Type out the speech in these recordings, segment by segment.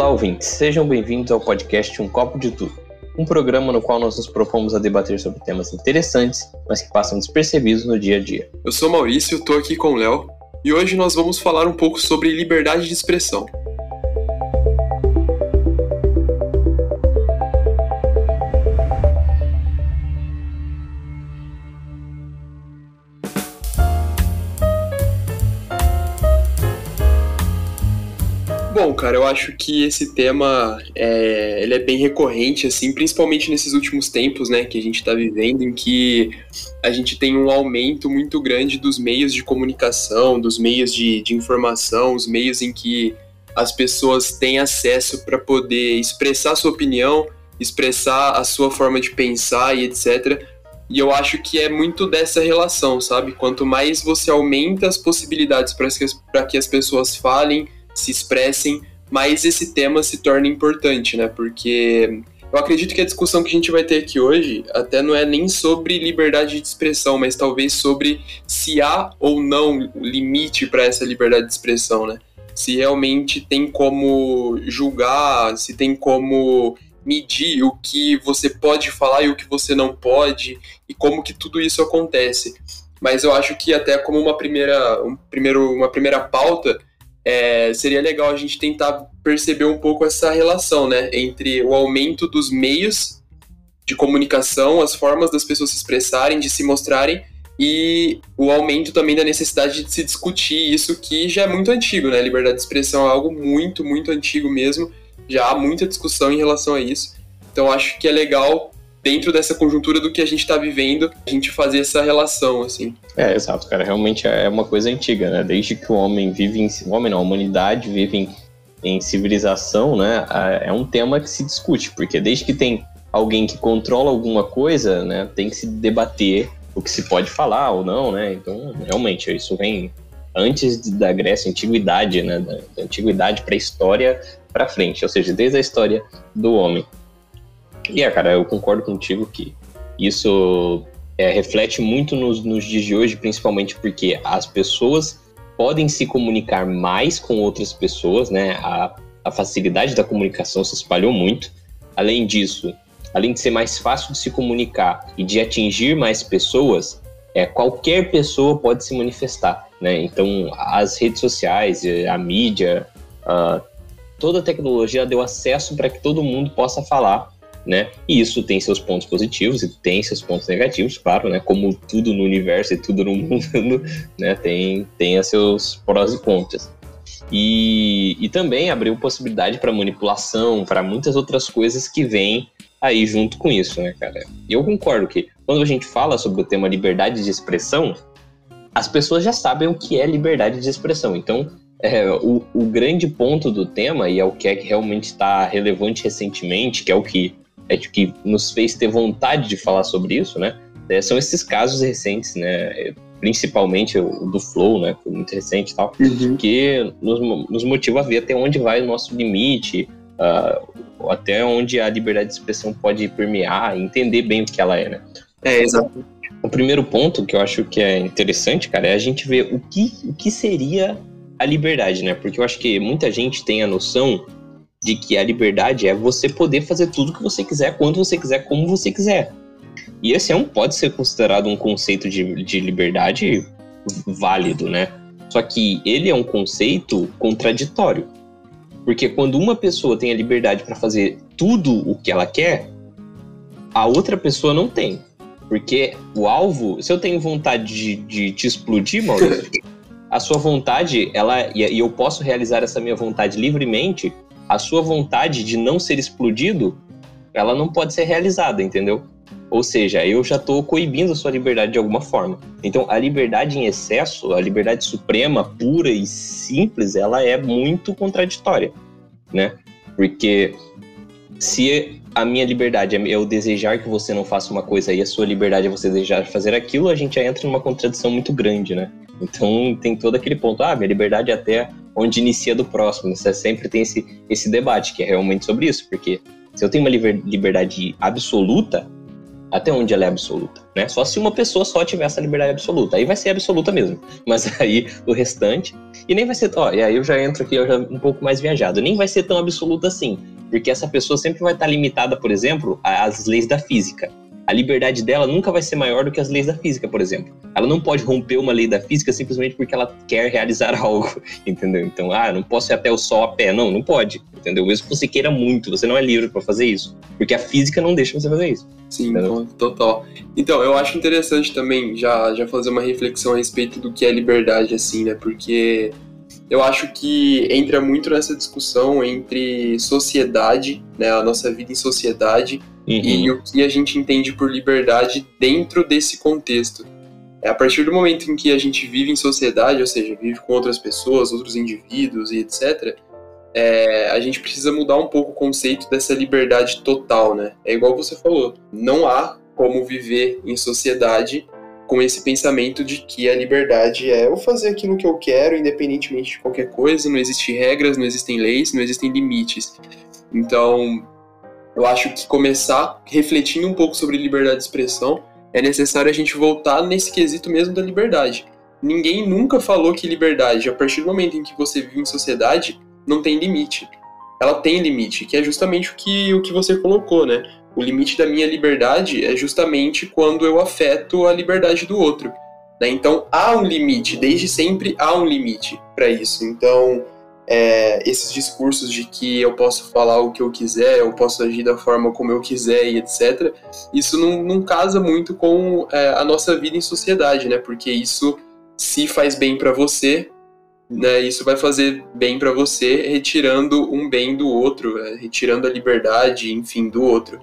Olá, ouvintes. Sejam bem-vindos ao podcast Um Copo de Tudo, um programa no qual nós nos propomos a debater sobre temas interessantes, mas que passam despercebidos no dia a dia. Eu sou Maurício, estou aqui com o Léo, e hoje nós vamos falar um pouco sobre liberdade de expressão. Cara, eu acho que esse tema é, ele é bem recorrente, assim, principalmente nesses últimos tempos, né, que a gente está vivendo, em que a gente tem um aumento muito grande dos meios de comunicação, dos meios de, de informação, os meios em que as pessoas têm acesso para poder expressar sua opinião, expressar a sua forma de pensar e etc. E eu acho que é muito dessa relação, sabe? Quanto mais você aumenta as possibilidades para que, que as pessoas falem se expressem, mais esse tema se torna importante, né? Porque eu acredito que a discussão que a gente vai ter aqui hoje até não é nem sobre liberdade de expressão, mas talvez sobre se há ou não limite para essa liberdade de expressão, né? Se realmente tem como julgar, se tem como medir o que você pode falar e o que você não pode e como que tudo isso acontece. Mas eu acho que até como uma primeira, um primeiro, uma primeira pauta, é, seria legal a gente tentar perceber um pouco essa relação, né, entre o aumento dos meios de comunicação, as formas das pessoas se expressarem, de se mostrarem, e o aumento também da necessidade de se discutir isso que já é muito antigo, né? Liberdade de expressão é algo muito, muito antigo mesmo. Já há muita discussão em relação a isso. Então acho que é legal dentro dessa conjuntura do que a gente está vivendo, a gente fazer essa relação, assim. É, exato, cara. Realmente é uma coisa antiga, né? Desde que o homem vive em... O homem não, a humanidade vive em, em civilização, né? É um tema que se discute, porque desde que tem alguém que controla alguma coisa, né? Tem que se debater o que se pode falar ou não, né? Então, realmente, isso vem antes da Grécia, antiguidade, né? Da, da antiguidade para a história para frente, ou seja, desde a história do homem. E é, cara, eu concordo contigo que isso é, reflete muito nos, nos dias de hoje, principalmente porque as pessoas podem se comunicar mais com outras pessoas, né? A, a facilidade da comunicação se espalhou muito. Além disso, além de ser mais fácil de se comunicar e de atingir mais pessoas, é, qualquer pessoa pode se manifestar, né? Então, as redes sociais, a mídia, uh, toda a tecnologia deu acesso para que todo mundo possa falar né? E isso tem seus pontos positivos e tem seus pontos negativos, claro, né? Como tudo no universo e tudo no mundo, né? Tem, tem seus prós e contras. E, e também abriu possibilidade para manipulação, para muitas outras coisas que vêm aí junto com isso, né, cara? Eu concordo que quando a gente fala sobre o tema liberdade de expressão, as pessoas já sabem o que é liberdade de expressão. Então, é, o, o grande ponto do tema, e é o que é que realmente está relevante recentemente, que é o que é que nos fez ter vontade de falar sobre isso, né? É, são esses casos recentes, né? Principalmente o do Flow, né? Foi muito recente e tal, uhum. que nos, nos motiva a ver até onde vai o nosso limite, uh, até onde a liberdade de expressão pode permear, entender bem o que ela é, né? É, exato. O primeiro ponto que eu acho que é interessante, cara, é a gente ver o que, o que seria a liberdade, né? Porque eu acho que muita gente tem a noção de que a liberdade é você poder fazer tudo que você quiser, quando você quiser, como você quiser. E esse é um, pode ser considerado um conceito de, de liberdade válido, né? Só que ele é um conceito contraditório. Porque quando uma pessoa tem a liberdade para fazer tudo o que ela quer, a outra pessoa não tem. Porque o alvo, se eu tenho vontade de, de te explodir, Maurício, a sua vontade, ela e eu posso realizar essa minha vontade livremente, a sua vontade de não ser explodido, ela não pode ser realizada, entendeu? Ou seja, eu já estou coibindo a sua liberdade de alguma forma. Então, a liberdade em excesso, a liberdade suprema, pura e simples, ela é muito contraditória, né? Porque se a minha liberdade é eu desejar que você não faça uma coisa e a sua liberdade é você desejar fazer aquilo, a gente já entra numa contradição muito grande, né? Então, tem todo aquele ponto, ah, minha liberdade é até onde inicia do próximo. Você sempre tem esse, esse debate, que é realmente sobre isso, porque se eu tenho uma liberdade absoluta, Até onde ela é absoluta, né? Só se uma pessoa só tiver essa liberdade absoluta, aí vai ser absoluta mesmo. Mas aí o restante e nem vai ser, ó, e aí eu já entro aqui eu já um pouco mais viajado, nem vai ser tão absoluta assim, porque essa pessoa sempre vai estar limitada, por exemplo, às leis da física a liberdade dela nunca vai ser maior do que as leis da física, por exemplo. Ela não pode romper uma lei da física simplesmente porque ela quer realizar algo, entendeu? Então, ah, não posso ir até o sol a pé. Não, não pode, entendeu? Mesmo que você queira muito, você não é livre para fazer isso, porque a física não deixa você fazer isso. Sim, entendeu? total. Então, eu acho interessante também já, já fazer uma reflexão a respeito do que é liberdade, assim, né? Porque eu acho que entra muito nessa discussão entre sociedade, né, a nossa vida em sociedade, uhum. e o que a gente entende por liberdade dentro desse contexto. É a partir do momento em que a gente vive em sociedade, ou seja, vive com outras pessoas, outros indivíduos e etc., é, a gente precisa mudar um pouco o conceito dessa liberdade total, né? É igual você falou, não há como viver em sociedade com esse pensamento de que a liberdade é eu fazer aquilo que eu quero, independentemente de qualquer coisa, não existem regras, não existem leis, não existem limites. Então, eu acho que começar refletindo um pouco sobre liberdade de expressão é necessário a gente voltar nesse quesito mesmo da liberdade. Ninguém nunca falou que liberdade, a partir do momento em que você vive em sociedade, não tem limite. Ela tem limite, que é justamente o que, o que você colocou, né? O limite da minha liberdade é justamente quando eu afeto a liberdade do outro. Né? Então há um limite, desde sempre há um limite para isso. Então é, esses discursos de que eu posso falar o que eu quiser, eu posso agir da forma como eu quiser e etc., isso não, não casa muito com é, a nossa vida em sociedade, né? Porque isso, se faz bem para você, né, isso vai fazer bem para você, retirando um bem do outro, é, retirando a liberdade, enfim, do outro.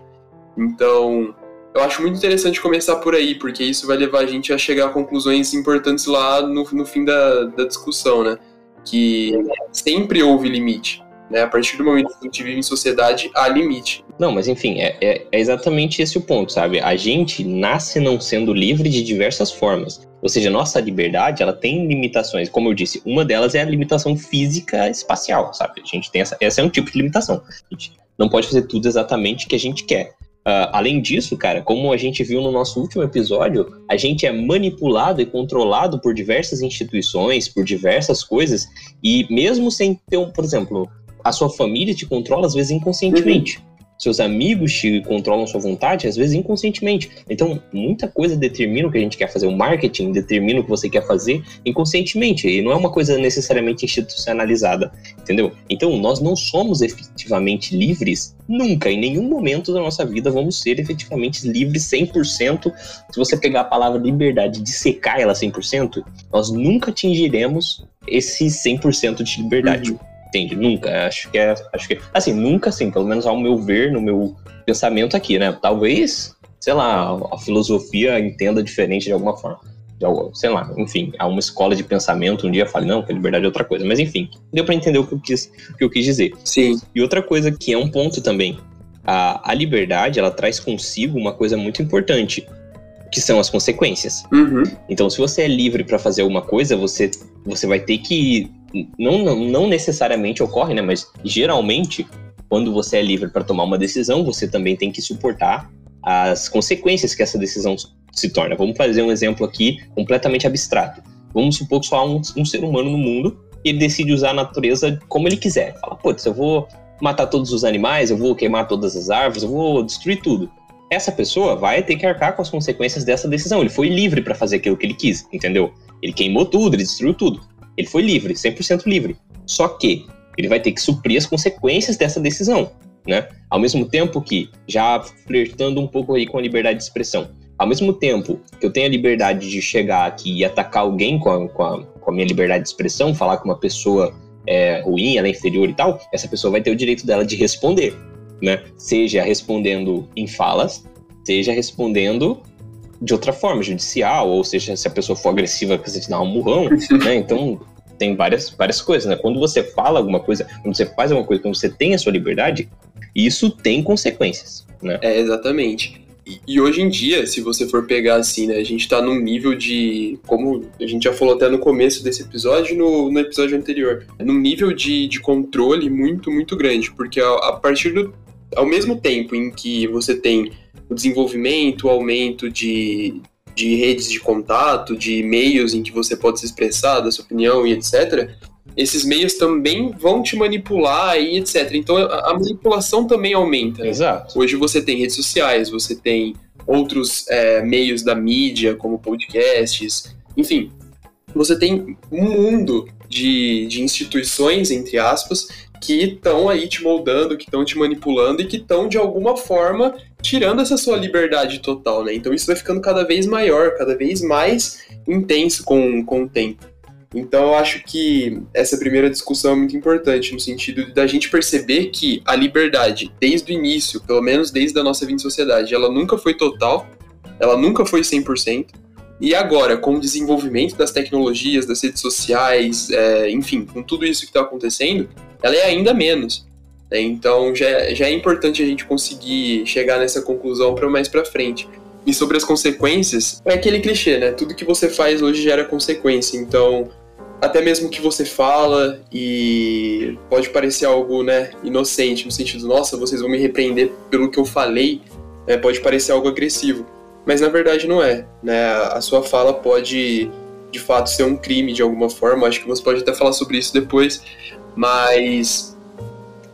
Então, eu acho muito interessante começar por aí, porque isso vai levar a gente a chegar a conclusões importantes lá no, no fim da, da discussão, né? Que sempre houve limite. Né? A partir do momento que a gente vive em sociedade, há limite. Não, mas enfim, é, é, é, exatamente esse o ponto, sabe? A gente nasce não sendo livre de diversas formas. Ou seja, nossa liberdade, ela tem limitações. Como eu disse, uma delas é a limitação física espacial, sabe? A gente tem essa, essa é um tipo de limitação. A gente não pode fazer tudo exatamente o que a gente quer. Uh, além disso, cara, como a gente viu no nosso último episódio, a gente é manipulado e controlado por diversas instituições, por diversas coisas, e mesmo sem ter, um, por exemplo, a sua família te controla às vezes inconscientemente. Uhum seus amigos te controlam sua vontade, às vezes inconscientemente. Então, muita coisa determina o que a gente quer fazer. O marketing determina o que você quer fazer inconscientemente. E não é uma coisa necessariamente institucionalizada, entendeu? Então, nós não somos efetivamente livres nunca. Em nenhum momento da nossa vida vamos ser efetivamente livres 100%. Se você pegar a palavra liberdade e dissecar ela 100%, nós nunca atingiremos esse 100% de liberdade. Uhum. Entende? Nunca. Acho que é. Acho que. Assim, nunca assim, pelo menos ao meu ver, no meu pensamento aqui, né? Talvez, sei lá, a filosofia entenda diferente de alguma forma. De algo, sei lá, enfim, há uma escola de pensamento um dia fale, não, que a liberdade é outra coisa. Mas enfim, deu para entender o que eu quis, o que eu quis dizer. Sim. E outra coisa que é um ponto também. A, a liberdade, ela traz consigo uma coisa muito importante, que são as consequências. Uhum. Então, se você é livre para fazer alguma coisa, você, você vai ter que não, não, não necessariamente ocorre, né? Mas geralmente, quando você é livre para tomar uma decisão, você também tem que suportar as consequências que essa decisão se torna. Vamos fazer um exemplo aqui completamente abstrato. Vamos supor que só há um, um ser humano no mundo e ele decide usar a natureza como ele quiser. Fala, putz, eu vou matar todos os animais, eu vou queimar todas as árvores, eu vou destruir tudo. Essa pessoa vai ter que arcar com as consequências dessa decisão. Ele foi livre para fazer aquilo que ele quis, entendeu? Ele queimou tudo, ele destruiu tudo. Ele foi livre, 100% livre. Só que ele vai ter que suprir as consequências dessa decisão, né? Ao mesmo tempo que, já flertando um pouco aí com a liberdade de expressão, ao mesmo tempo que eu tenho a liberdade de chegar aqui e atacar alguém com a, com a, com a minha liberdade de expressão, falar que uma pessoa é ruim, ela é inferior e tal, essa pessoa vai ter o direito dela de responder, né? Seja respondendo em falas, seja respondendo de outra forma, judicial, ou seja, se a pessoa for agressiva, você te dá um murrão, né? Então, tem várias, várias coisas, né? Quando você fala alguma coisa, quando você faz alguma coisa, quando você tem a sua liberdade, isso tem consequências, né? É, exatamente. E, e hoje em dia, se você for pegar assim, né, a gente tá num nível de, como a gente já falou até no começo desse episódio no, no episódio anterior, num nível de, de controle muito, muito grande, porque a, a partir do, ao mesmo tempo em que você tem o desenvolvimento, o aumento de, de redes de contato, de meios em que você pode se expressar da sua opinião e etc., esses meios também vão te manipular e etc. Então a, a manipulação também aumenta. Né? Exato. Hoje você tem redes sociais, você tem outros é, meios da mídia, como podcasts, enfim, você tem um mundo de, de instituições, entre aspas, que estão aí te moldando, que estão te manipulando e que estão, de alguma forma, tirando essa sua liberdade total, né? Então isso vai ficando cada vez maior, cada vez mais intenso com, com o tempo. Então eu acho que essa primeira discussão é muito importante, no sentido da gente perceber que a liberdade, desde o início, pelo menos desde a nossa vida em sociedade, ela nunca foi total, ela nunca foi 100%, e agora, com o desenvolvimento das tecnologias, das redes sociais, é, enfim, com tudo isso que está acontecendo, ela é ainda menos. Então já, já é importante a gente conseguir chegar nessa conclusão para mais para frente. E sobre as consequências, é aquele clichê, né? Tudo que você faz hoje gera consequência. Então, até mesmo que você fala e pode parecer algo, né, inocente, no sentido, nossa, vocês vão me repreender pelo que eu falei, né, pode parecer algo agressivo. Mas na verdade não é, né? A sua fala pode, de fato, ser um crime de alguma forma. Acho que você pode até falar sobre isso depois, mas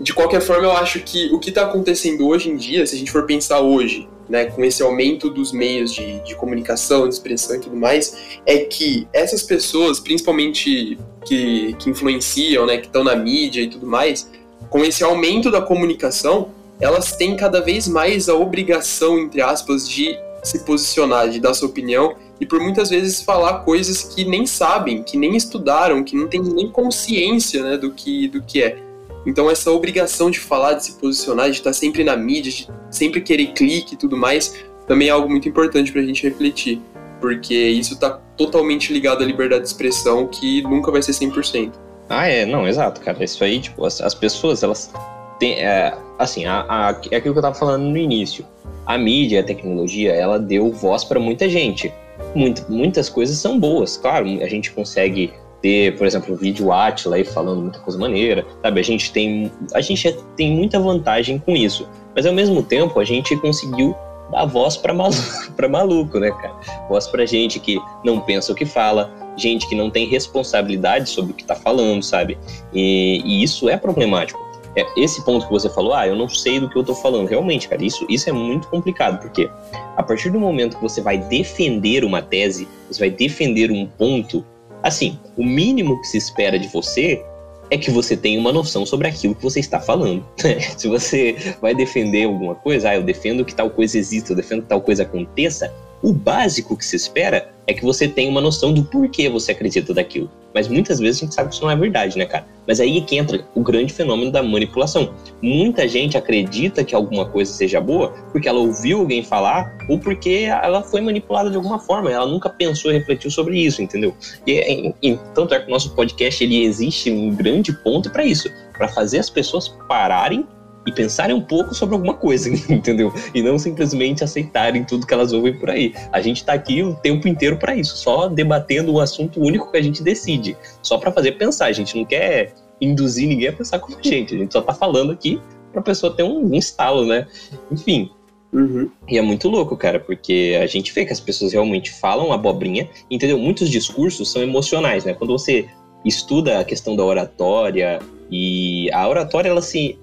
de qualquer forma, eu acho que o que está acontecendo hoje em dia, se a gente for pensar hoje, né, com esse aumento dos meios de, de comunicação, de expressão e tudo mais, é que essas pessoas, principalmente que, que influenciam, né, que estão na mídia e tudo mais, com esse aumento da comunicação, elas têm cada vez mais a obrigação, entre aspas, de se posicionar, de dar sua opinião e por muitas vezes falar coisas que nem sabem, que nem estudaram, que não têm nem consciência né, do, que, do que é. Então essa obrigação de falar, de se posicionar, de estar sempre na mídia, de sempre querer clique e tudo mais, também é algo muito importante para a gente refletir, porque isso está totalmente ligado à liberdade de expressão, que nunca vai ser 100%. Ah, é, não, exato, cara. Isso aí, tipo, as, as pessoas, elas têm, é, assim, a, a, é aquilo que eu tava falando no início. A mídia, a tecnologia, ela deu voz para muita gente. Muito, muitas coisas são boas, claro, a gente consegue ter, por exemplo, o vídeo Atila aí falando muita coisa maneira, sabe? A gente tem, a gente tem muita vantagem com isso, mas ao mesmo tempo a gente conseguiu dar voz para maluco, para maluco, né, cara? Voz para gente que não pensa o que fala, gente que não tem responsabilidade sobre o que tá falando, sabe? E, e isso é problemático. É, esse ponto que você falou, ah, eu não sei do que eu tô falando. Realmente, cara, isso, isso é muito complicado, porque a partir do momento que você vai defender uma tese, você vai defender um ponto, Assim, o mínimo que se espera de você é que você tenha uma noção sobre aquilo que você está falando. se você vai defender alguma coisa, ah, eu defendo que tal coisa exista, eu defendo que tal coisa aconteça, o básico que se espera é que você tenha uma noção do porquê você acredita daquilo. Mas muitas vezes a gente sabe que isso não é verdade, né, cara? Mas aí é que entra o grande fenômeno da manipulação. Muita gente acredita que alguma coisa seja boa porque ela ouviu alguém falar ou porque ela foi manipulada de alguma forma. Ela nunca pensou e refletiu sobre isso, entendeu? E, e, e tanto é que o nosso podcast ele existe um grande ponto para isso, para fazer as pessoas pararem e pensarem um pouco sobre alguma coisa, entendeu? E não simplesmente aceitarem tudo que elas ouvem por aí. A gente está aqui o tempo inteiro para isso, só debatendo um assunto único que a gente decide, só para fazer pensar. A gente não quer induzir ninguém a pensar como a gente, a gente só está falando aqui para a pessoa ter um, um estalo, né? Enfim. Uhum. E é muito louco, cara, porque a gente vê que as pessoas realmente falam abobrinha, entendeu? Muitos discursos são emocionais, né? Quando você estuda a questão da oratória, e a oratória ela se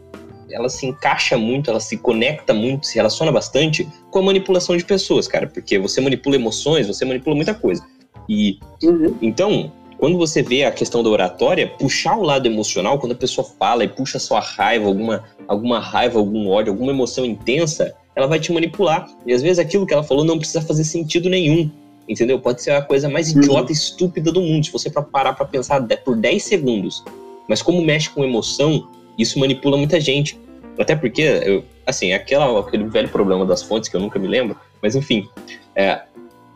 ela se encaixa muito, ela se conecta muito, se relaciona bastante com a manipulação de pessoas, cara, porque você manipula emoções, você manipula muita coisa. E uhum. então, quando você vê a questão da oratória, puxar o lado emocional, quando a pessoa fala e puxa sua raiva, alguma, alguma raiva, algum ódio, alguma emoção intensa, ela vai te manipular. E às vezes aquilo que ela falou não precisa fazer sentido nenhum. Entendeu? Pode ser a coisa mais uhum. idiota e estúpida do mundo, se você parar para pensar por 10 segundos. Mas como mexe com emoção, isso manipula muita gente. Até porque, eu, assim, é aquela, aquele velho problema das fontes que eu nunca me lembro, mas enfim, é,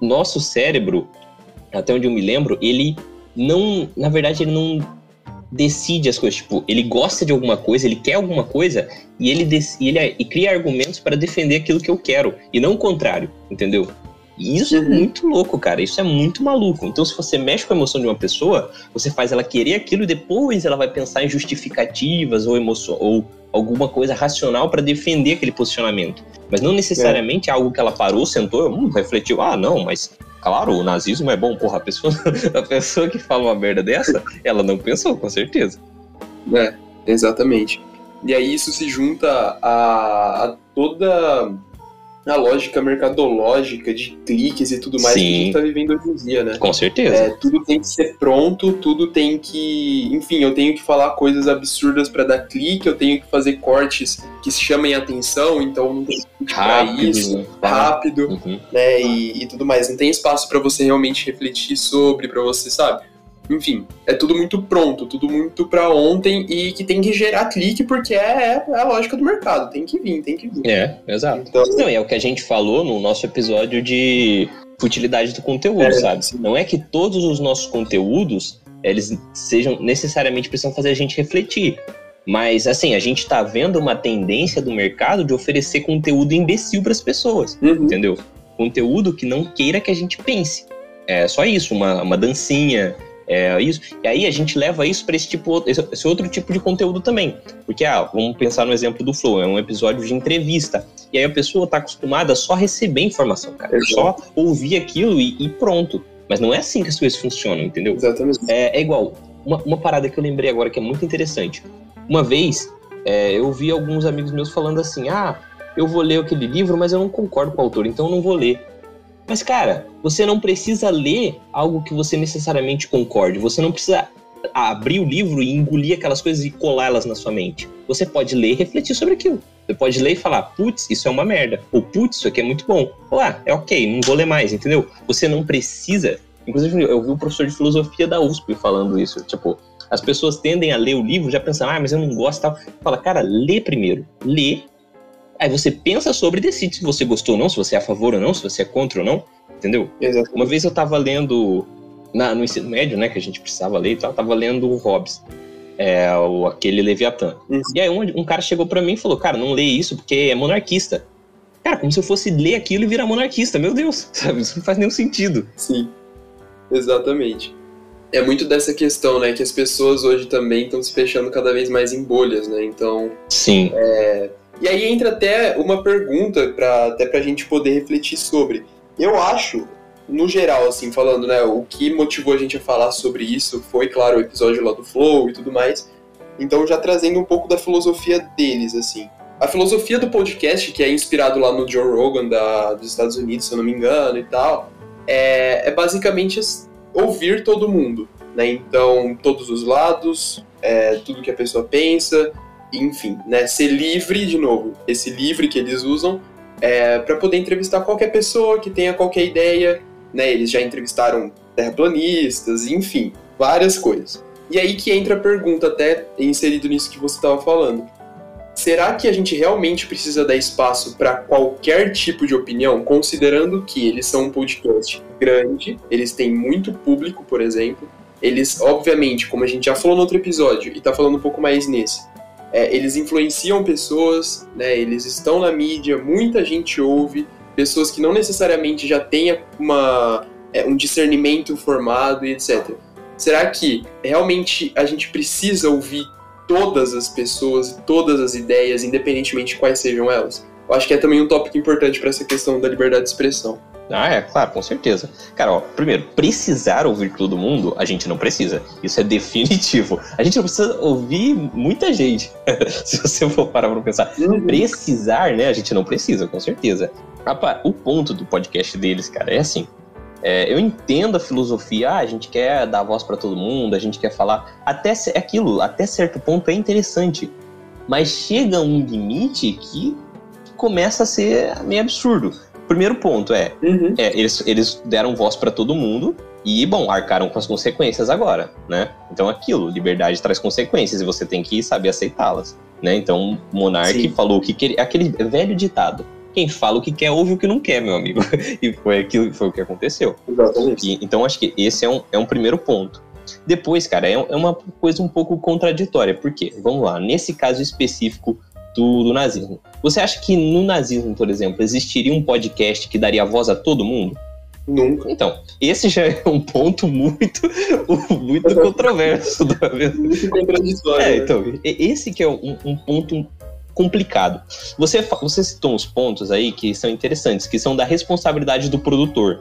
nosso cérebro, até onde eu me lembro, ele não, na verdade, ele não decide as coisas. Tipo, ele gosta de alguma coisa, ele quer alguma coisa e ele, e ele e cria argumentos para defender aquilo que eu quero e não o contrário, entendeu? E isso é uhum. é muito louco, cara. Isso é muito maluco. Então, se você mexe com a emoção de uma pessoa, você faz ela querer aquilo e depois ela vai pensar em justificativas ou emoção ou alguma coisa racional para defender aquele posicionamento. Mas não necessariamente é. algo que ela parou, sentou, hum, refletiu, ah, não, mas claro, o nazismo é bom, porra, a pessoa, a pessoa que fala uma merda dessa, ela não pensou, com certeza. É, exatamente. E aí isso se junta a, a toda a lógica mercadológica de cliques e tudo mais Sim. que a gente tá vivendo hoje em dia, né? Com certeza. É, tudo tem que ser pronto, tudo tem que. Enfim, eu tenho que falar coisas absurdas para dar clique, eu tenho que fazer cortes que chamem atenção, então não tem que rápido, isso, né? rápido, uhum. né? E, e tudo mais. Não tem espaço para você realmente refletir sobre, para você, sabe? Enfim, é tudo muito pronto, tudo muito para ontem e que tem que gerar clique porque é, é, a lógica do mercado, tem que vir, tem que vir. É, exato. Então, Não, é o que a gente falou no nosso episódio de futilidade do conteúdo, é, sabe? Sim. Não é que todos os nossos conteúdos eles sejam necessariamente precisam fazer a gente refletir. Mas, assim, a gente está vendo uma tendência do mercado de oferecer conteúdo imbecil para as pessoas, uhum. entendeu? Conteúdo que não queira que a gente pense. É só isso, uma, uma dancinha, é isso. E aí a gente leva isso para esse tipo, esse outro tipo de conteúdo também. Porque, ah, vamos pensar no exemplo do Flow, é um episódio de entrevista. E aí a pessoa está acostumada a só receber informação, cara. Exato. Só ouvir aquilo e, e, pronto. Mas não é assim que as coisas funcionam, entendeu? Exatamente. É, é igual. Uma, uma, parada que eu lembrei agora que é muito interessante. Uma vez, é, eu vi alguns amigos meus falando assim: ah, eu vou ler aquele livro, mas eu não concordo com o autor, então eu não vou ler. Mas, cara, você não precisa ler algo que você necessariamente concorde. Você não precisa abrir o livro e engolir aquelas coisas e colá-las na sua mente. Você pode ler e refletir sobre aquilo. Você pode ler e falar, putz, isso é uma merda. Ou putz, isso aqui é muito bom. Ou ah, é ok, não vou ler mais, entendeu? Você não precisa. Inclusive, eu vi o um professor de filosofia da USP falando isso. Tipo, as pessoas tendem a ler o livro já pensando, ah, mas eu não gosto tal. Fala, cara, lê primeiro. Lê Aí você pensa sobre e decide se você gostou ou não, se você é a favor ou não, se você é contra ou não, entendeu? Exatamente. Uma vez eu tava lendo, na, no ensino médio, né, que a gente precisava ler e tal, eu tava lendo o Hobbes, é, o, aquele Leviatã. Uhum. E aí um, um cara chegou para mim e falou, cara, não lê isso porque é monarquista. Cara, como se eu fosse ler aquilo e virar monarquista, meu Deus, sabe? Isso não faz nenhum sentido. Sim, exatamente. É muito dessa questão, né, que as pessoas hoje também estão se fechando cada vez mais em bolhas, né? Então, sim. É, e aí entra até uma pergunta para até pra gente poder refletir sobre. Eu acho, no geral, assim, falando, né, o que motivou a gente a falar sobre isso foi, claro, o episódio lá do Flow e tudo mais. Então, já trazendo um pouco da filosofia deles, assim. A filosofia do podcast, que é inspirado lá no Joe Rogan da, dos Estados Unidos, se eu não me engano, e tal, é, é basicamente ouvir todo mundo, né? Então, todos os lados, é, tudo que a pessoa pensa, enfim, né, ser livre, de novo, esse livre que eles usam, é, para poder entrevistar qualquer pessoa que tenha qualquer ideia, né, eles já entrevistaram terraplanistas, enfim, várias coisas. E aí que entra a pergunta, até inserido nisso que você estava falando. Será que a gente realmente precisa dar espaço para qualquer tipo de opinião, considerando que eles são um podcast grande, eles têm muito público, por exemplo, eles, obviamente, como a gente já falou no outro episódio, e está falando um pouco mais nesse, é, eles influenciam pessoas, né, eles estão na mídia, muita gente ouve, pessoas que não necessariamente já têm uma, é, um discernimento formado e etc. Será que realmente a gente precisa ouvir todas as pessoas, todas as ideias, independentemente de quais sejam elas? Eu acho que é também um tópico importante para essa questão da liberdade de expressão. Ah, é, claro, com certeza. Cara, ó, primeiro, precisar ouvir todo mundo, a gente não precisa. Isso é definitivo. A gente não precisa ouvir muita gente. Se você for parar pra pensar. Uhum. Precisar, né? A gente não precisa, com certeza. Rapaz, o ponto do podcast deles, cara, é assim. É, eu entendo a filosofia, ah, a gente quer dar voz para todo mundo, a gente quer falar. Até aquilo, até certo ponto é interessante. Mas chega um limite que começa a ser meio absurdo primeiro ponto é, uhum. é eles, eles deram voz para todo mundo e, bom, arcaram com as consequências agora, né? Então, aquilo, liberdade traz consequências e você tem que saber aceitá-las, né? Então, Monark Sim. falou que queria, aquele velho ditado, quem fala o que quer ouve o que não quer, meu amigo. e foi aquilo foi o que aconteceu. Exatamente. E, então, acho que esse é um, é um primeiro ponto. Depois, cara, é, é uma coisa um pouco contraditória, porque, vamos lá, nesse caso específico do, do, nazismo. Você acha que no nazismo, por exemplo, existiria um podcast que daria voz a todo mundo? Nunca. Então, esse já é um ponto muito, muito controverso. muito contraditório. É, né? então, esse que é um, um ponto complicado. Você, você citou uns pontos aí que são interessantes, que são da responsabilidade do produtor.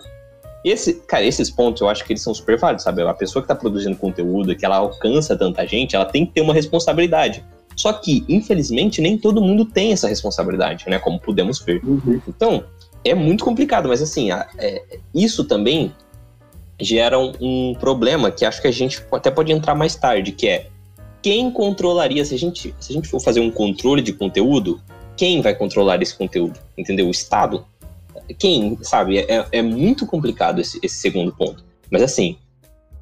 Esse, cara, esses pontos eu acho que eles são super válidos, sabe? A pessoa que está produzindo conteúdo, que ela alcança tanta gente, ela tem que ter uma responsabilidade. Só que, infelizmente, nem todo mundo tem essa responsabilidade, né? Como podemos ver. Uhum. Então, é muito complicado, mas assim, é, isso também gera um, um, problema que acho que a gente até pode entrar mais tarde, que é quem controlaria, se a gente, se a gente for fazer um controle de conteúdo, quem vai controlar esse conteúdo? Entendeu? O Estado? Quem, sabe? É, é muito complicado esse, esse segundo ponto. Mas assim,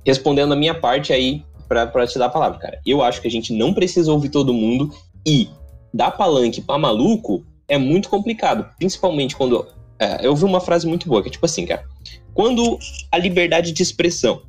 respondendo a minha parte aí, para te dar a palavra, cara. Eu acho que a gente não precisa ouvir todo mundo e dar palanque para maluco é muito complicado, principalmente quando é, eu ouvi uma frase muito boa que é tipo assim, cara. Quando a liberdade de expressão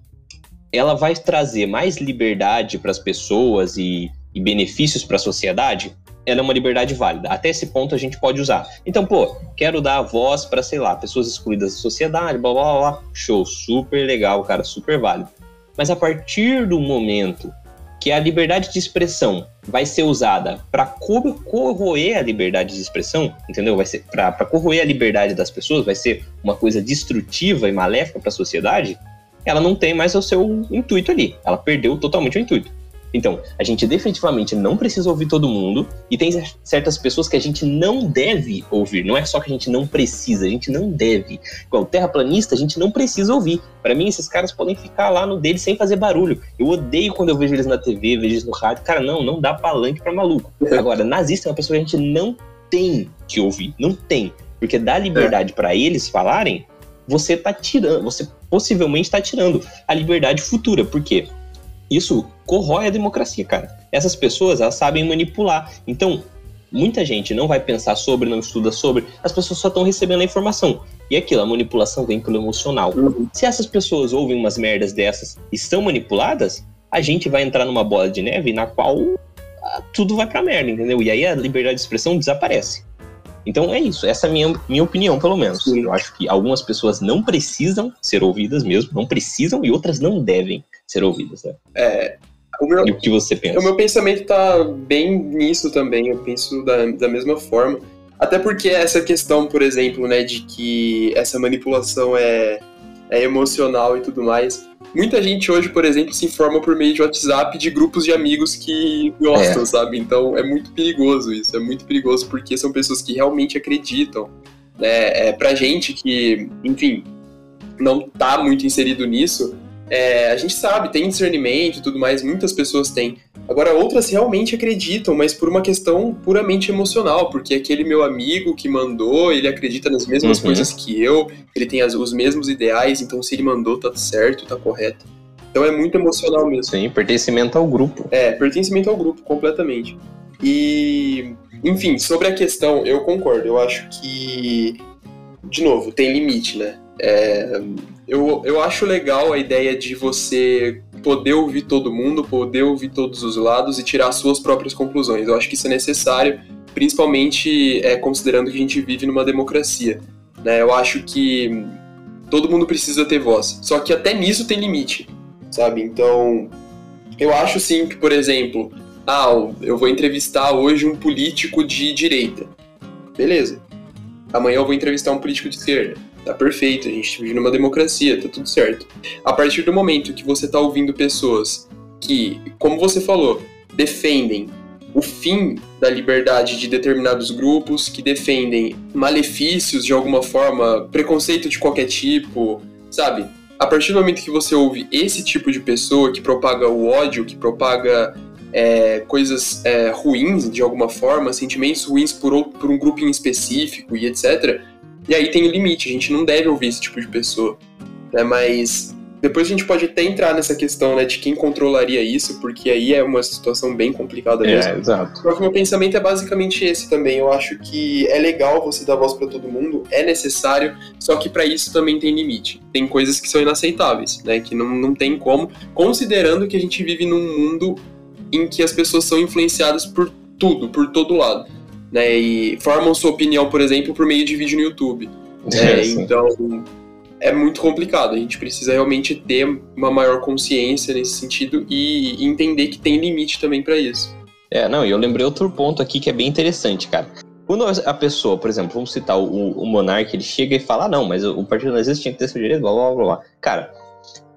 ela vai trazer mais liberdade para as pessoas e, e benefícios para a sociedade, ela é uma liberdade válida. Até esse ponto a gente pode usar. Então, pô, quero dar voz para, sei lá, pessoas excluídas da sociedade, blá blá blá. Show, super legal, cara, super válido. Mas a partir do momento que a liberdade de expressão vai ser usada para corroer a liberdade de expressão, entendeu? Vai ser para corroer a liberdade das pessoas, vai ser uma coisa destrutiva e maléfica para a sociedade. Ela não tem mais o seu intuito ali. Ela perdeu totalmente o intuito. Então, a gente definitivamente não precisa ouvir todo mundo e tem certas pessoas que a gente não deve ouvir. Não é só que a gente não precisa, a gente não deve. Igual terraplanista, a gente não precisa ouvir. Para mim, esses caras podem ficar lá no deles sem fazer barulho. Eu odeio quando eu vejo eles na TV, vejo eles no rádio. Cara, não, não dá palanque para maluco. Agora, nazista é uma pessoa que a gente não tem que ouvir, não tem. Porque dá liberdade para eles falarem, você tá tirando, você possivelmente está tirando a liberdade futura. Por quê? Isso corrói a democracia, cara. Essas pessoas, elas sabem manipular. Então, muita gente não vai pensar sobre, não estuda sobre, as pessoas só estão recebendo a informação. E aquilo, a manipulação vem pelo emocional. Uhum. Se essas pessoas ouvem umas merdas dessas e são manipuladas, a gente vai entrar numa bola de neve na qual ah, tudo vai pra merda, entendeu? E aí a liberdade de expressão desaparece. Então é isso, essa é a minha, minha opinião, pelo menos. Sim. Eu acho que algumas pessoas não precisam ser ouvidas mesmo, não precisam, e outras não devem ser ouvidas, né? É. O meu, e o que você pensa? O meu pensamento tá bem nisso também, eu penso da, da mesma forma. Até porque essa questão, por exemplo, né, de que essa manipulação é, é emocional e tudo mais. Muita gente hoje, por exemplo, se informa por meio de WhatsApp de grupos de amigos que gostam, é. sabe? Então é muito perigoso isso, é muito perigoso porque são pessoas que realmente acreditam. Né? É, pra gente que, enfim, não tá muito inserido nisso, é, a gente sabe, tem discernimento e tudo mais, muitas pessoas têm. Agora, outras realmente acreditam, mas por uma questão puramente emocional, porque aquele meu amigo que mandou, ele acredita nas mesmas uhum. coisas que eu, ele tem as, os mesmos ideais, então se ele mandou, tá certo, tá correto. Então é muito emocional mesmo. Sim, pertencimento ao grupo. É, pertencimento ao grupo, completamente. E, enfim, sobre a questão, eu concordo. Eu acho que, de novo, tem limite, né? É, eu, eu acho legal a ideia de você poder ouvir todo mundo, poder ouvir todos os lados e tirar suas próprias conclusões. Eu acho que isso é necessário, principalmente é, considerando que a gente vive numa democracia. Né? Eu acho que todo mundo precisa ter voz. Só que até nisso tem limite, sabe? Então, eu acho sim que, por exemplo, ah, eu vou entrevistar hoje um político de direita. Beleza. Amanhã eu vou entrevistar um político de esquerda Tá perfeito, a gente vive numa democracia, tá tudo certo. A partir do momento que você tá ouvindo pessoas que, como você falou, defendem o fim da liberdade de determinados grupos, que defendem malefícios de alguma forma, preconceito de qualquer tipo, sabe? A partir do momento que você ouve esse tipo de pessoa que propaga o ódio, que propaga é, coisas é, ruins de alguma forma, sentimentos ruins por, outro, por um grupo em específico e etc., e aí tem o limite, a gente não deve ouvir esse tipo de pessoa. Né? Mas depois a gente pode até entrar nessa questão né, de quem controlaria isso, porque aí é uma situação bem complicada mesmo. É, exato. Só que meu pensamento é basicamente esse também. Eu acho que é legal você dar voz para todo mundo, é necessário, só que para isso também tem limite. Tem coisas que são inaceitáveis, né? Que não, não tem como, considerando que a gente vive num mundo em que as pessoas são influenciadas por tudo, por todo lado né? E formam sua opinião, por exemplo, por meio de vídeo no YouTube. É, então, é muito complicado. A gente precisa realmente ter uma maior consciência nesse sentido e entender que tem limite também para isso. É, não, e eu lembrei outro ponto aqui que é bem interessante, cara. Quando a pessoa, por exemplo, vamos citar o, o monarca, ele chega e fala, ah, não, mas o partido nazista tinha que ter seu direito, blá, blá, blá, blá. Cara,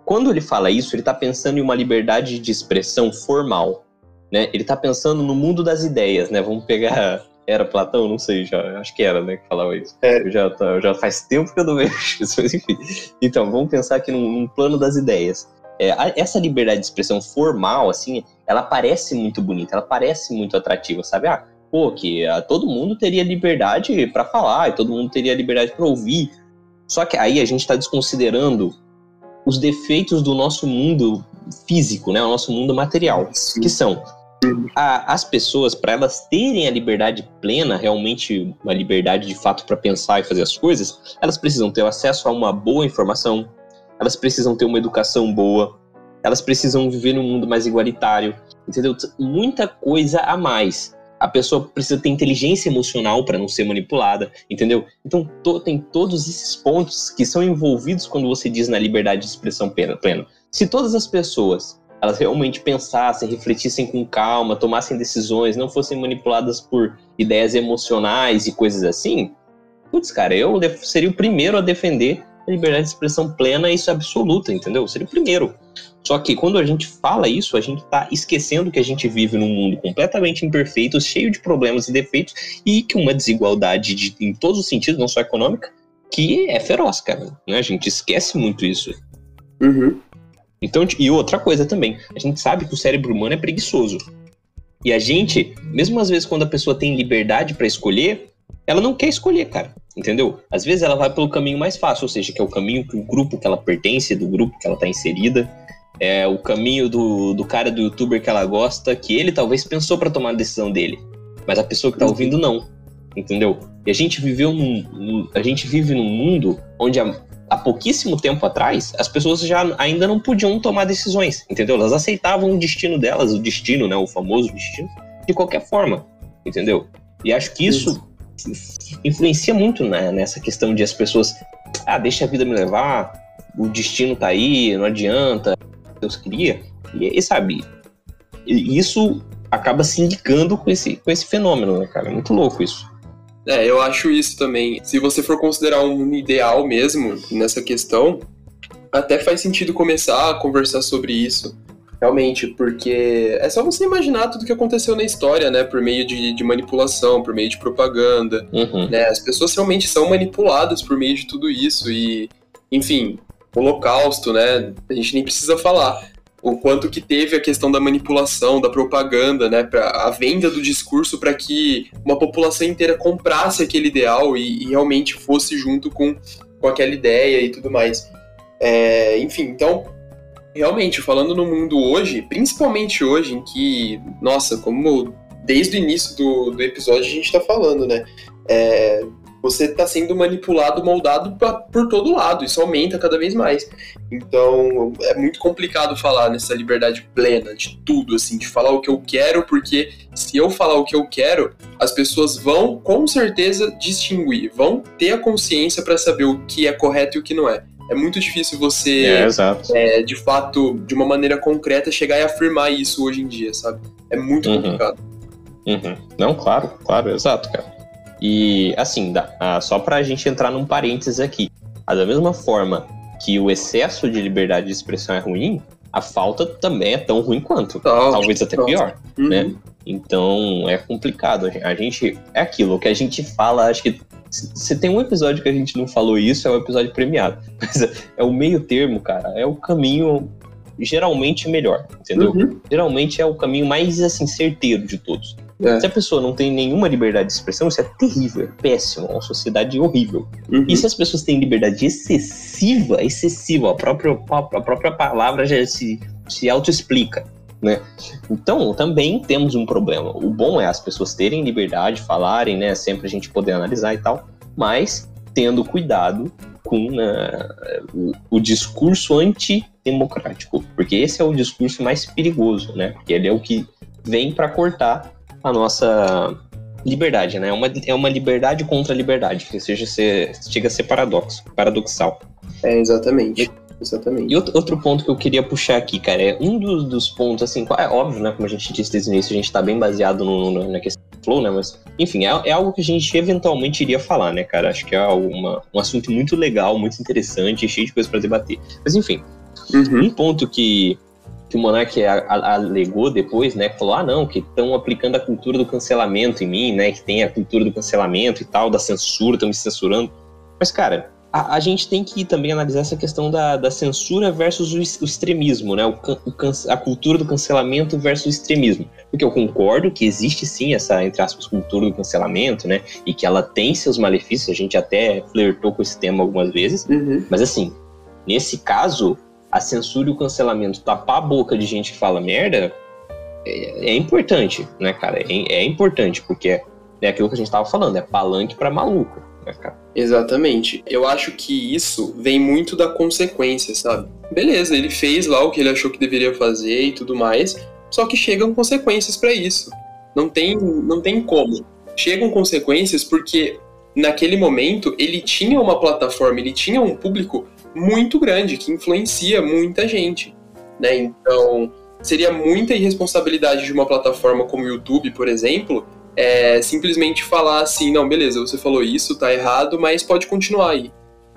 quando ele fala isso, ele tá pensando em uma liberdade de expressão formal, né? Ele tá pensando no mundo das ideias, né? Vamos pegar era Platão? Não sei, já, acho que era, né, que falava isso. É. Eu já, tá, já faz tempo que eu não vejo isso, mas enfim. Então, vamos pensar aqui num, num plano das ideias. É, a, essa liberdade de expressão formal, assim, ela parece muito bonita, ela parece muito atrativa, sabe? Ah, pô, que ah, todo mundo teria liberdade para falar, e todo mundo teria liberdade para ouvir. Só que aí a gente está desconsiderando os defeitos do nosso mundo físico, né, o nosso mundo material, Sim. que são a, as pessoas, para elas terem a liberdade plena, realmente uma liberdade de fato para pensar e fazer as coisas, elas precisam ter acesso a uma boa informação, elas precisam ter uma educação boa, elas precisam viver num mundo mais igualitário, entendeu? Muita coisa a mais. A pessoa precisa ter inteligência emocional para não ser manipulada, entendeu? Então to, tem todos esses pontos que são envolvidos quando você diz na liberdade de expressão plena. Se todas as pessoas elas realmente pensassem, refletissem com calma, tomassem decisões, não fossem manipuladas por ideias emocionais e coisas assim, putz, cara, eu seria o primeiro a defender a liberdade de expressão plena e isso é absoluta, entendeu? Seria o primeiro. Só que quando a gente fala isso, a gente está esquecendo que a gente vive num mundo completamente imperfeito, cheio de problemas e defeitos, e que uma desigualdade de, em todos os sentidos, não só econômica, que é feroz, cara. Né? A gente esquece muito isso. Uhum. Então, e outra coisa também, a gente sabe que o cérebro humano é preguiçoso. E a gente, mesmo às vezes quando a pessoa tem liberdade para escolher, ela não quer escolher, cara. Entendeu? Às vezes ela vai pelo caminho mais fácil, ou seja, que é o caminho que o grupo que ela pertence, do grupo que ela tá inserida, é o caminho do, do cara do youtuber que ela gosta, que ele talvez pensou para tomar a decisão dele, mas a pessoa que tá ouvindo não. Entendeu? E a gente viveu num, a gente vive num mundo onde a, há pouquíssimo tempo atrás, as pessoas já ainda não podiam tomar decisões, entendeu? Elas aceitavam o destino delas, o destino, né, o famoso destino, de qualquer forma, entendeu? E acho que isso, isso. influencia muito né, nessa questão de as pessoas, ah, deixa a vida me levar, o destino tá aí, não adianta, Deus queria. E, e sabe, isso acaba se indicando com esse, com esse fenômeno, né, cara? É muito louco isso. É, eu acho isso também. Se você for considerar um ideal mesmo nessa questão, até faz sentido começar a conversar sobre isso. Realmente, porque é só você imaginar tudo que aconteceu na história, né? Por meio de, de manipulação, por meio de propaganda. Uhum. Né? As pessoas realmente são manipuladas por meio de tudo isso. E, enfim, holocausto, né? A gente nem precisa falar o quanto que teve a questão da manipulação, da propaganda, né, pra, a venda do discurso para que uma população inteira comprasse aquele ideal e, e, realmente fosse junto com, com aquela ideia e tudo mais. É, enfim, então, realmente, falando no mundo hoje, principalmente hoje, em que, nossa, como desde o início do, do episódio a gente está falando, né, é, você está sendo manipulado, moldado pra, por todo lado. Isso aumenta cada vez mais. Então é muito complicado falar nessa liberdade plena de tudo, assim, de falar o que eu quero, porque se eu falar o que eu quero, as pessoas vão com certeza distinguir, vão ter a consciência para saber o que é correto e o que não é. É muito difícil você, é, é, de fato, de uma maneira concreta, chegar e afirmar isso hoje em dia, sabe? É muito uhum. complicado. Uhum. Não, claro, claro, exato, cara. E, assim, dá, ah, só para a gente entrar num parênteses aqui. Ah, da mesma forma que o excesso de liberdade de expressão é ruim, a falta também é tão ruim quanto. talvez até pior, uhum. né? Então, é complicado. A gente... É aquilo, o que a gente fala, acho que se tem um episódio que a gente não falou isso, é o um episódio premiado. Mas é o meio termo, cara. É o caminho geralmente melhor, entendeu? Uhum. Geralmente é o caminho mais, assim, certeiro de todos. É. Se a pessoa não tem nenhuma liberdade de expressão, isso é terrível, é péssimo, é uma sociedade horrível. Uhum. E se as pessoas têm liberdade excessiva, excessiva, a própria, a própria palavra já se, se auto-explica. Né? Então, também temos um problema. O bom é as pessoas terem liberdade, falarem, né? Sempre a gente poder analisar e tal, mas tendo cuidado com né, o, o, discurso antidemocrático, porque esse é o discurso mais perigoso, né? Porque ele é o que vem para cortar a nossa liberdade, né? É uma, é uma liberdade contra a liberdade, que seja ser, chega a ser paradoxo, paradoxal. É, exatamente. Exatamente. E outro, outro ponto que eu queria puxar aqui, cara, é um dos, dos pontos, assim, é óbvio, né? Como a gente disse desde o início, a gente tá bem baseado no, no, na questão do flow, né? Mas, enfim, é, é, algo que a gente eventualmente iria falar, né, cara? Acho que é uma, um assunto muito legal, muito interessante, cheio de coisas para debater. Mas, enfim, uhum. um ponto que, que o Monark alegou depois, né? Falou, ah, não, que estão aplicando a cultura do cancelamento em mim, né? Que tem a cultura do cancelamento e tal, da censura, estão me censurando. Mas, cara, a, a, gente tem que também analisar essa questão da, da censura versus o, o extremismo, né? O, o, a cultura do cancelamento versus o extremismo. Porque eu concordo que existe sim essa, entre aspas, cultura do cancelamento, né? E que ela tem seus malefícios, a gente até flertou com esse tema algumas vezes. Uhum. Mas assim, nesse caso, a censura e o cancelamento tapar a boca de gente que fala merda é, é importante, né, cara? É, é importante, porque é aquilo que a gente tava falando, é palanque para maluco. Exatamente. Eu acho que isso vem muito da consequência, sabe? Beleza, ele fez lá o que ele achou que deveria fazer e tudo mais, só que chegam consequências para isso. Não tem, não tem como. Chegam consequências porque naquele momento ele tinha uma plataforma, ele tinha um público muito grande que influencia muita gente, né? Então, seria muita irresponsabilidade de uma plataforma como o YouTube, por exemplo, é simplesmente falar assim, não, beleza, você falou isso, tá errado, mas pode continuar aí,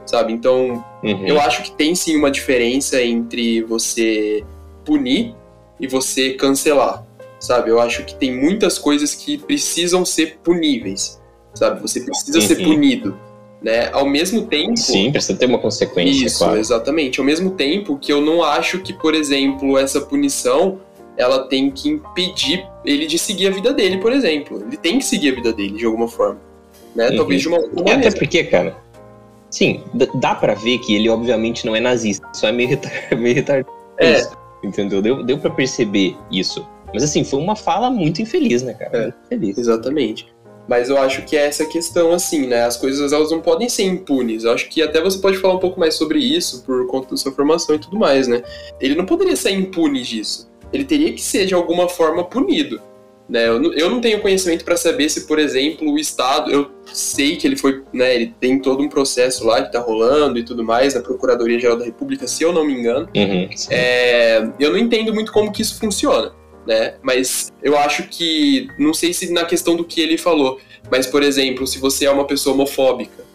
sabe? Então, uhum. eu acho que tem sim uma diferença entre você punir e você cancelar, sabe? Eu acho que tem muitas coisas que precisam ser puníveis, sabe? Você precisa uhum. ser punido, né? Ao mesmo tempo... Sim, precisa ter uma consequência, Isso, claro. exatamente. Ao mesmo tempo que eu não acho que, por exemplo, essa punição ela tem que impedir ele de seguir a vida dele, por exemplo. Ele tem que seguir a vida dele de alguma forma. Né? Uhum. Talvez de uma, uma Até porque, cara, sim, dá para ver que ele obviamente não é nazista, só é meio, retar meio retardado. É. Entendeu? Deu, deu para perceber isso. Mas assim, foi uma fala muito infeliz, né, cara? É, muito feliz. Exatamente. Mas eu acho que é essa questão, assim, né? As coisas elas não podem ser impunes. Eu acho que até você pode falar um pouco mais sobre isso, por conta da sua formação e tudo mais, né? Ele não poderia ser impune disso ele teria que ser de alguma forma punido. Né? Eu, não tenho conhecimento para saber se, por exemplo, o Estado, eu sei que ele foi, né, ele tem todo um processo lá que está rolando e tudo mais na Procuradoria Geral da República, se eu não me engano. Uhum, é, eu não entendo muito como que isso funciona, né? Mas eu acho que, não sei se na questão do que ele falou, mas, por exemplo, se você é uma pessoa homofóbica,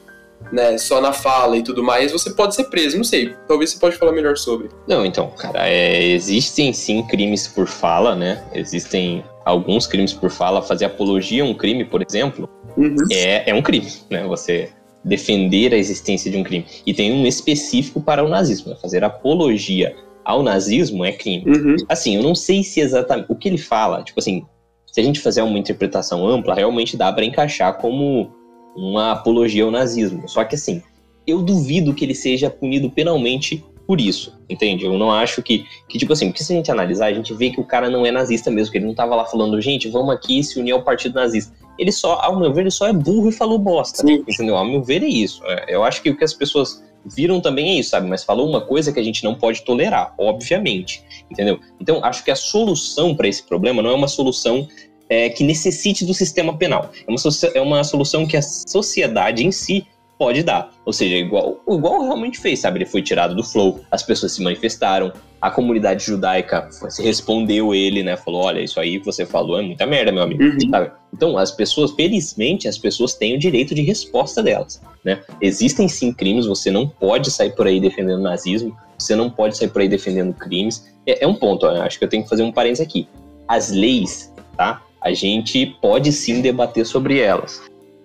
né, só na fala e tudo mais, você pode ser preso. Não sei, talvez você pode falar melhor sobre. Não, então, cara, é, existem sim crimes por fala, né? Existem alguns crimes por fala. Fazer apologia a um crime, por exemplo, uhum. é, é um crime, né? Você defender a existência de um crime. E tem um específico para o nazismo. Né? Fazer apologia ao nazismo é crime. Uhum. Assim, eu não sei se exatamente. O que ele fala, tipo assim, se a gente fizer uma interpretação ampla, realmente dá para encaixar como uma apologia ao nazismo. Só que assim, eu duvido que ele seja punido penalmente por isso, entende? Eu não acho que, que tipo assim, porque se a gente analisar, a gente vê que o cara não é nazista mesmo, que ele não tava lá falando, gente, vamos aqui se unir ao partido nazista. Ele só, ao meu ver, ele só é burro e falou bosta, Sim. entendeu? Ao meu ver é isso. É, eu acho que o que as pessoas viram também é isso, sabe? Mas falou uma coisa que a gente não pode tolerar, obviamente, entendeu? Então, acho que a solução para esse problema não é uma solução é, que necessite do sistema penal. É uma, é uma solução que a sociedade em si pode dar. Ou seja, igual, igual realmente fez, sabe? Ele foi tirado do flow, as pessoas se manifestaram, a comunidade judaica respondeu ele, né? Falou: olha, isso aí que você falou é muita merda, meu amigo. Uhum. Sabe? Então, as pessoas, felizmente, as pessoas têm o direito de resposta delas, né? Existem sim crimes, você não pode sair por aí defendendo nazismo, você não pode sair por aí defendendo crimes. É, é um ponto, acho que eu tenho que fazer um parênteses aqui. As leis, tá? a gente pode sim debater sobre elas,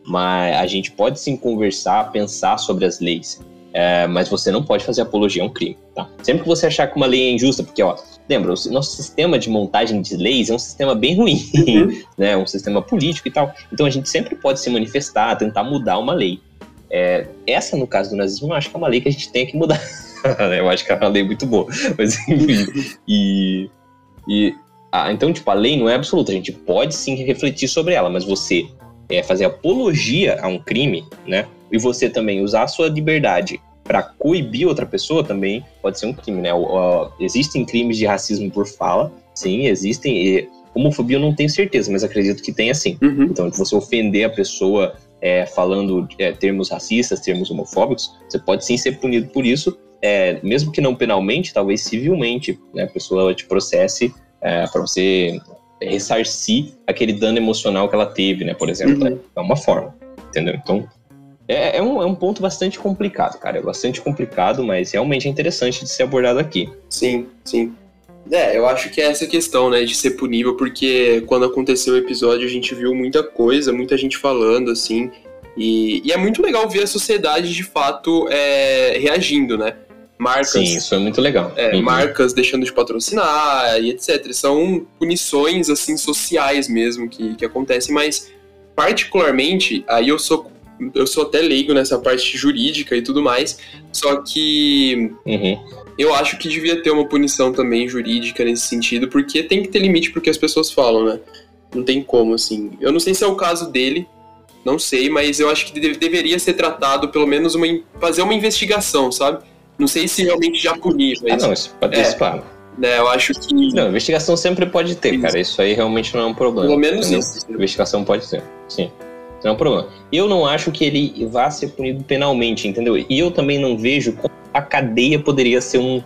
mas a gente pode sim conversar, pensar sobre as leis. É, mas você não pode fazer apologia a um crime, tá? Sempre que você achar que uma lei é injusta, porque, ó, lembra, o nosso sistema de montagem de leis é um sistema bem ruim, uhum. né? Um sistema político e tal. Então a gente sempre pode se manifestar, tentar mudar uma lei. É, essa, no caso do nazismo, eu acho que é uma lei que a gente tem que mudar. eu acho que é uma lei muito boa. Mas, enfim. E, e ah, então, tipo, a lei não é absoluta, a gente pode sim refletir sobre ela, mas você é, fazer apologia a um crime, né? E você também usar a sua liberdade para coibir outra pessoa também pode ser um crime, né? Existem crimes de racismo por fala, sim, existem. E homofobia eu não tenho certeza, mas acredito que tenha sim. Uhum. Então, você ofender a pessoa é, falando é, termos racistas, termos homofóbicos, você pode sim ser punido por isso, é, mesmo que não penalmente, talvez civilmente, né? A pessoa te processe é, para você ressarcir aquele dano emocional que ela teve, né? Por exemplo, uhum. é uma forma, entendeu? Então, é, é, um, é um ponto bastante complicado, cara. É bastante complicado, mas realmente é interessante de ser abordado aqui. Sim, sim. É, eu acho que é essa questão, né, de ser punível, porque quando aconteceu o episódio a gente viu muita coisa, muita gente falando, assim, e, e é muito legal ver a sociedade de fato é, reagindo, né? Marcas. Sim, isso é muito legal. É, uhum. Marcas deixando de patrocinar e etc. São punições, assim, sociais mesmo que, que acontecem, mas particularmente, aí eu sou eu sou até leigo nessa parte jurídica e tudo mais, só que uhum. eu acho que devia ter uma punição também jurídica nesse sentido, porque tem que ter limite porque as pessoas falam, né? Não tem como, assim. Eu não sei se é o caso dele, não sei, mas eu acho que deve, deveria ser tratado, pelo menos, uma, fazer uma investigação, sabe? Não sei se realmente já punir, mas... Ah, não, isso pode é, claro. Né, eu acho que... Não, investigação sempre pode ter, isso. cara. Isso aí realmente não é um problema. Pelo menos entendeu? isso. Investigação pode ter, sim. Não é um problema. Eu não acho que ele vá ser punido penalmente, entendeu? E eu também não vejo como a cadeia poderia ser um,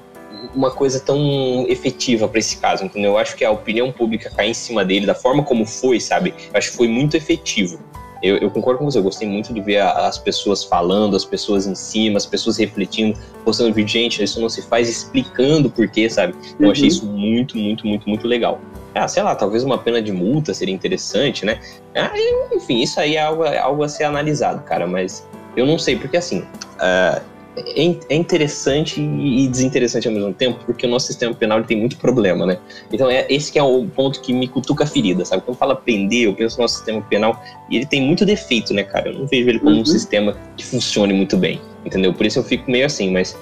uma coisa tão efetiva para esse caso, entendeu? Eu acho que a opinião pública cair em cima dele, da forma como foi, sabe? Eu acho que foi muito efetivo. Eu, eu, concordo com você, eu gostei muito de ver a, as pessoas falando, as pessoas em cima, as pessoas refletindo, postando vídeo, gente, isso não se faz explicando por quê, sabe? Eu uhum. achei isso muito, muito, muito, muito legal. Ah, sei lá, talvez uma pena de multa seria interessante, né? Ah, enfim, isso aí é algo, é algo a ser analisado, cara, mas eu não sei, porque assim, uh, é, é interessante e desinteressante ao mesmo tempo, porque o nosso sistema penal tem muito problema, né? Então é esse que é o ponto que me cutuca a ferida, sabe? Quando fala prender, eu penso no nosso sistema penal e ele tem muito defeito, né, cara? Eu não vejo ele como uhum. um sistema que funcione muito bem, entendeu? Por isso eu fico meio assim, mas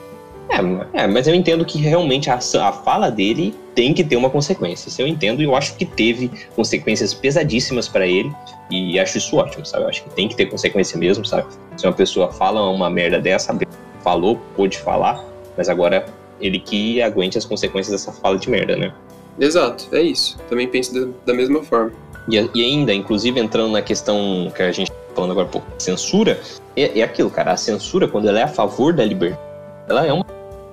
é, é, mas eu entendo que realmente a, a fala dele tem que ter uma consequência. Isso eu entendo e eu acho que teve consequências pesadíssimas para ele e acho isso ótimo, sabe? Eu acho que tem que ter consequência mesmo, sabe? Se uma pessoa fala uma merda dessa, falou, pôde falar, mas agora ele que aguente as consequências dessa fala de merda, né? Exato, é isso. Também penso da, da mesma forma. E, e, ainda, inclusive entrando na questão que a gente tá falando agora, pô, censura, é, é aquilo, cara. A censura, quando ela é a favor da liberdade, ela é uma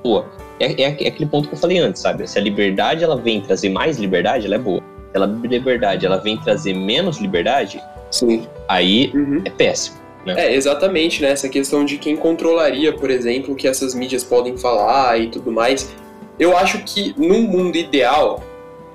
boa. É, é, é, aquele ponto que eu falei antes, sabe? Se a liberdade ela vem trazer mais liberdade, ela é boa. Se ela liberdade ela vem trazer menos liberdade, Sim. aí uhum. é péssimo. Né? É, exatamente, né? Essa questão de quem controlaria, por exemplo, o que essas mídias podem falar e tudo mais. Eu acho que num mundo ideal,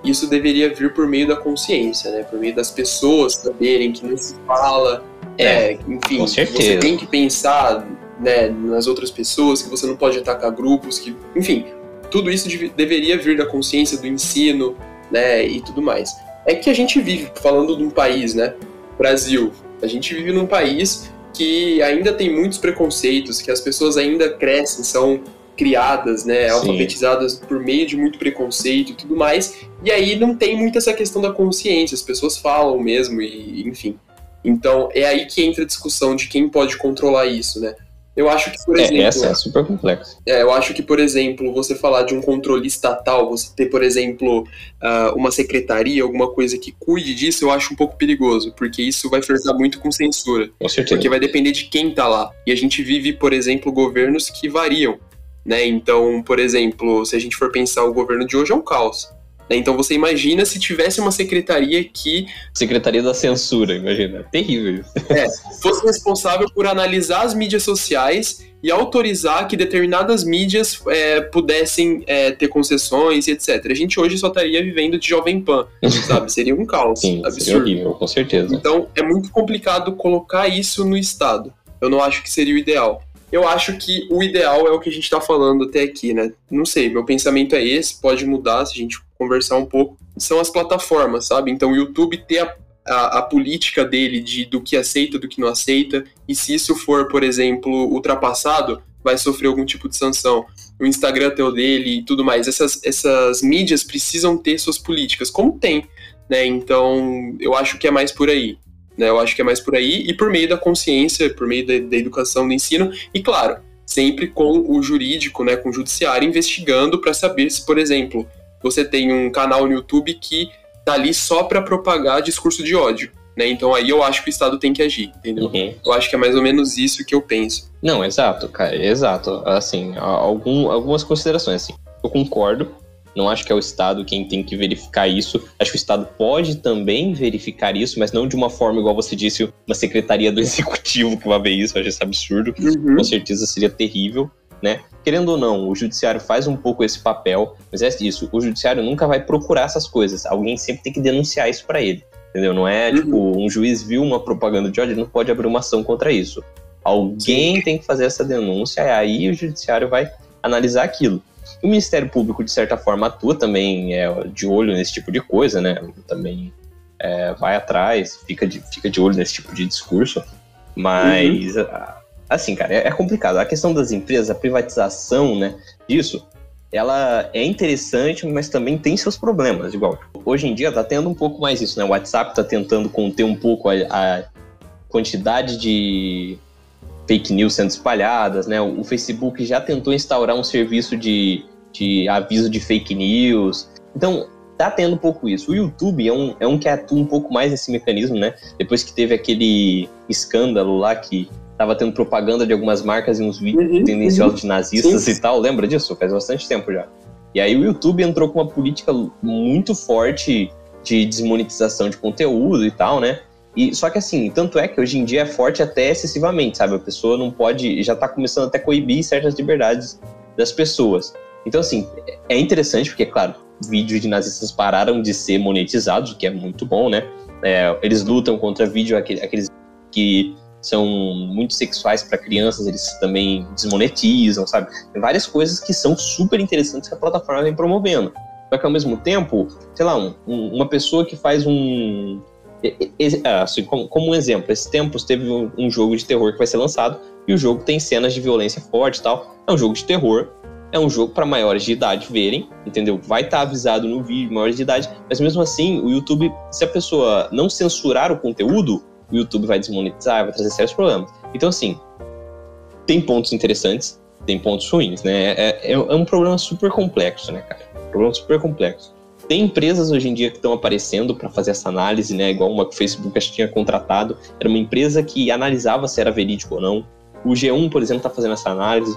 isso deveria vir por meio da consciência, né? Por meio das pessoas saberem que não se fala. É, é enfim, você tem que pensar né, nas outras pessoas, que você não pode atacar grupos, que, enfim, tudo isso deveria vir da consciência do ensino, né, e tudo mais. É que a gente vive falando de um país, né, Brasil. A gente vive num país que ainda tem muitos preconceitos, que as pessoas ainda crescem, são criadas, né, Sim. alfabetizadas por meio de muito preconceito e tudo mais. E aí não tem muito essa questão da consciência, as pessoas falam mesmo e, enfim. Então é aí que entra a discussão de quem pode controlar isso, né? Eu acho que, por é, exemplo. Essa é super complexa. É, eu acho que, por exemplo, você falar de um controle estatal, você ter, por exemplo, uh, uma secretaria, alguma coisa que cuide disso, eu acho um pouco perigoso, porque isso vai flertar muito com censura. Com certeza. Porque vai depender de quem tá lá. E a gente vive, por exemplo, governos que variam. Né? Então, por exemplo, se a gente for pensar, o governo de hoje é um caos. Né? Então você imagina se tivesse uma secretaria que. Secretaria da Censura, imagina. Terrível. É, fosse responsável por analisar as mídias sociais e autorizar que determinadas mídias é, pudessem é, ter concessões e etc. A gente hoje só estaria vivendo de Jovem Pan, sabe? Seria um caos. Sim, absurdo. Seria horrível, com certeza. Então é muito complicado colocar isso no Estado. Eu não acho que seria o ideal eu acho que o ideal é o que a gente está falando até aqui, né? Não sei, meu pensamento é esse, pode mudar se a gente conversar um pouco. São as plataformas, sabe? Então o YouTube ter a, a, a política dele de do que aceita, do que não aceita, e se isso for, por exemplo, ultrapassado, vai sofrer algum tipo de sanção. O Instagram ter o dele e tudo mais. Essas, essas mídias precisam ter suas políticas, como tem, né? Então eu acho que é mais por aí. Né? Eu acho que é mais por aí e por meio da consciência, por meio da, da educação, do ensino e, claro, sempre com o jurídico, né, com o judiciário investigando para saber se, por exemplo, você tem um canal no YouTube que tá ali só para propagar discurso de ódio. Né? Então aí eu acho que o Estado tem que agir, entendeu? Uhum. Eu acho que é mais ou menos isso que eu penso. Não, exato, cara, exato. Assim, algum, algumas considerações, assim. Eu concordo, não acho que é o Estado quem tem que verificar isso. Acho que o Estado pode também verificar isso, mas não de uma forma igual você disse, uma secretaria do executivo que vai ver isso. Eu acho isso absurdo. Uhum. Com certeza seria terrível. Né? Querendo ou não, o judiciário faz um pouco esse papel, mas é isso, o judiciário nunca vai procurar essas coisas. Alguém sempre tem que denunciar isso para ele. Entendeu? Não é uhum. tipo, um juiz viu uma propaganda de ódio, ele não pode abrir uma ação contra isso. Alguém Sim. tem que fazer essa denúncia, e aí o judiciário vai analisar aquilo. O Ministério Público, de certa forma, atua também é, de olho nesse tipo de coisa, né? Também é, vai atrás, fica de, fica de olho nesse tipo de discurso. Mas, uhum. Assim, cara, é, é complicado. A questão das empresas, a privatização, né, disso, ela é interessante, mas também tem seus problemas, igual. Hoje em dia tá tendo um pouco mais isso, né? O WhatsApp tá tentando conter um pouco a, a quantidade de fake news sendo espalhadas, né? O Facebook já tentou instaurar um serviço de, de aviso de fake news. Então, tá tendo um pouco isso. O YouTube é um, é um que atua um pouco mais nesse mecanismo, né? Depois que teve aquele escândalo lá que tava tendo propaganda de algumas marcas e uns vídeos uhum, tendenciosos uhum. de nazistas Sim. e tal. Lembra disso? Faz bastante tempo já. E aí o YouTube entrou com uma política muito forte de desmonetização de conteúdo e tal, né? E só que assim, tanto é que hoje em dia é forte até excessivamente, sabe? A pessoa não pode, já tá começando até a coibir certas liberdades das pessoas. Então assim, é interessante porque, claro, vídeos de nazistas pararam de ser monetizados, o que é muito bom, né? É, eles lutam contra vídeo aqueles que são muito sexuais para crianças, eles também desmonetizam, sabe? Tem várias coisas que são super interessantes que a plataforma vem promovendo. Só que ao mesmo tempo, sei lá, um, uma pessoa que faz um. Ah, assim, como, um exemplo, esses tempos teve um, um, jogo de terror que vai ser lançado e o jogo tem cenas de violência forte e tal. É um jogo de terror, é um jogo para maiores de idade verem, entendeu? Vai estar tá avisado no vídeo, maiores de idade, mas mesmo assim, o YouTube, se a pessoa não censurar o conteúdo, o YouTube vai desmonetizar, vai trazer sérios problemas. Então, assim, tem pontos interessantes, tem pontos ruins, né? É, é, é um problema super complexo, né, cara? Um problema super complexo. Tem empresas hoje em dia que estão aparecendo para fazer essa análise, né? Igual uma que o Facebook acho que tinha contratado. Era uma empresa que analisava se era verídico ou não. O G1, por exemplo, está fazendo essa análise.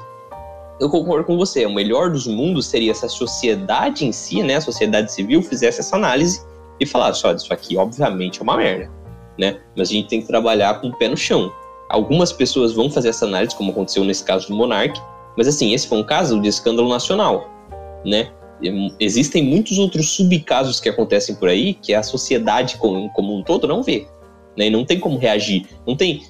Eu concordo com você. O melhor dos mundos seria se a sociedade em si, né, a sociedade civil, fizesse essa análise e falasse: olha, isso aqui obviamente é uma merda né? Mas a gente tem que trabalhar com o pé no chão. Algumas pessoas vão fazer essa análise, como aconteceu nesse caso do Monark, mas assim, esse foi um caso de escândalo nacional, né? Existem muitos outros subcasos que acontecem por aí que a sociedade como, como um todo não vê, né? E não tem como reagir, não tem